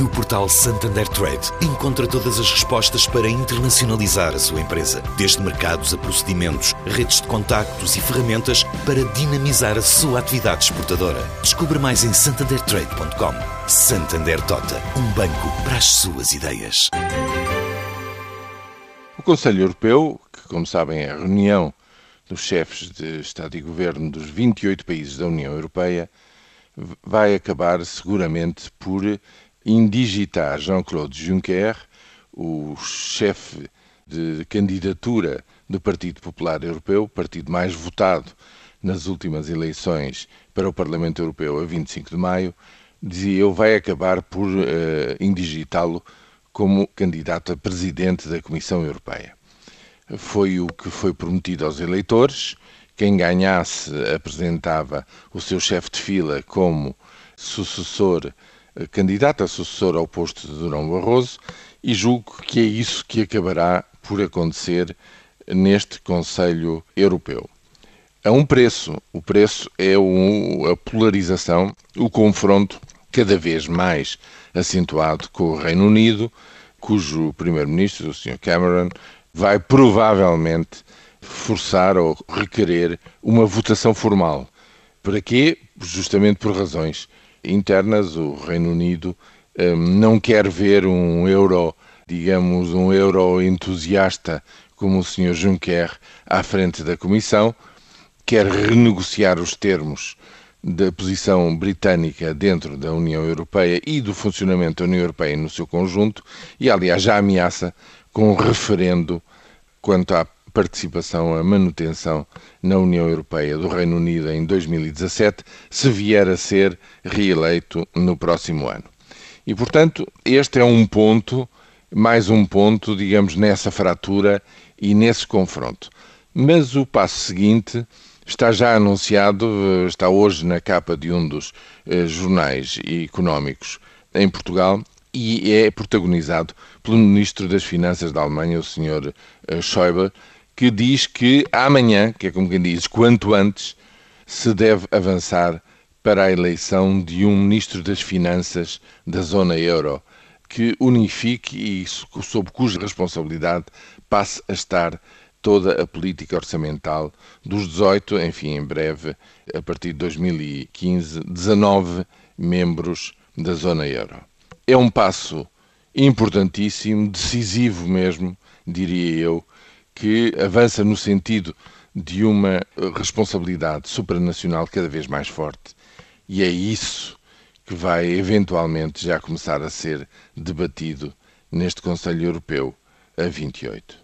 No portal Santander Trade, encontra todas as respostas para internacionalizar a sua empresa, desde mercados a procedimentos, redes de contactos e ferramentas para dinamizar a sua atividade exportadora. Descubra mais em santandertrade.com. Santander Tota, um banco para as suas ideias. O Conselho Europeu, que como sabem é a reunião dos chefes de Estado e Governo dos 28 países da União Europeia, vai acabar seguramente por indigitar Jean-Claude Juncker, o chefe de candidatura do Partido Popular Europeu, partido mais votado nas últimas eleições para o Parlamento Europeu a 25 de maio, dizia eu, vai acabar por uh, indigitá-lo como candidato a presidente da Comissão Europeia. Foi o que foi prometido aos eleitores. Quem ganhasse apresentava o seu chefe de fila como sucessor candidato a sucessor ao posto de Durão Barroso e julgo que é isso que acabará por acontecer neste Conselho Europeu. A um preço. O preço é a polarização, o confronto cada vez mais acentuado com o Reino Unido, cujo primeiro-ministro, o Sr. Cameron, vai provavelmente forçar ou requerer uma votação formal. Para quê? Justamente por razões internas, o Reino Unido um, não quer ver um euro, digamos, um euro entusiasta como o Sr. Juncker à frente da Comissão, quer renegociar os termos da posição britânica dentro da União Europeia e do funcionamento da União Europeia no seu conjunto, e aliás já ameaça com um referendo quanto à participação, a manutenção na União Europeia do Reino Unido em 2017, se vier a ser reeleito no próximo ano. E, portanto, este é um ponto, mais um ponto, digamos, nessa fratura e nesse confronto. Mas o passo seguinte está já anunciado, está hoje na capa de um dos eh, jornais económicos em Portugal e é protagonizado pelo Ministro das Finanças da Alemanha, o Sr. Eh, Schäuble, que diz que amanhã, que é como quem diz, quanto antes, se deve avançar para a eleição de um Ministro das Finanças da zona euro, que unifique e sob cuja responsabilidade passe a estar toda a política orçamental dos 18, enfim, em breve, a partir de 2015, 19 membros da zona euro. É um passo importantíssimo, decisivo mesmo, diria eu, que avança no sentido de uma responsabilidade supranacional cada vez mais forte. E é isso que vai eventualmente já começar a ser debatido neste Conselho Europeu a 28.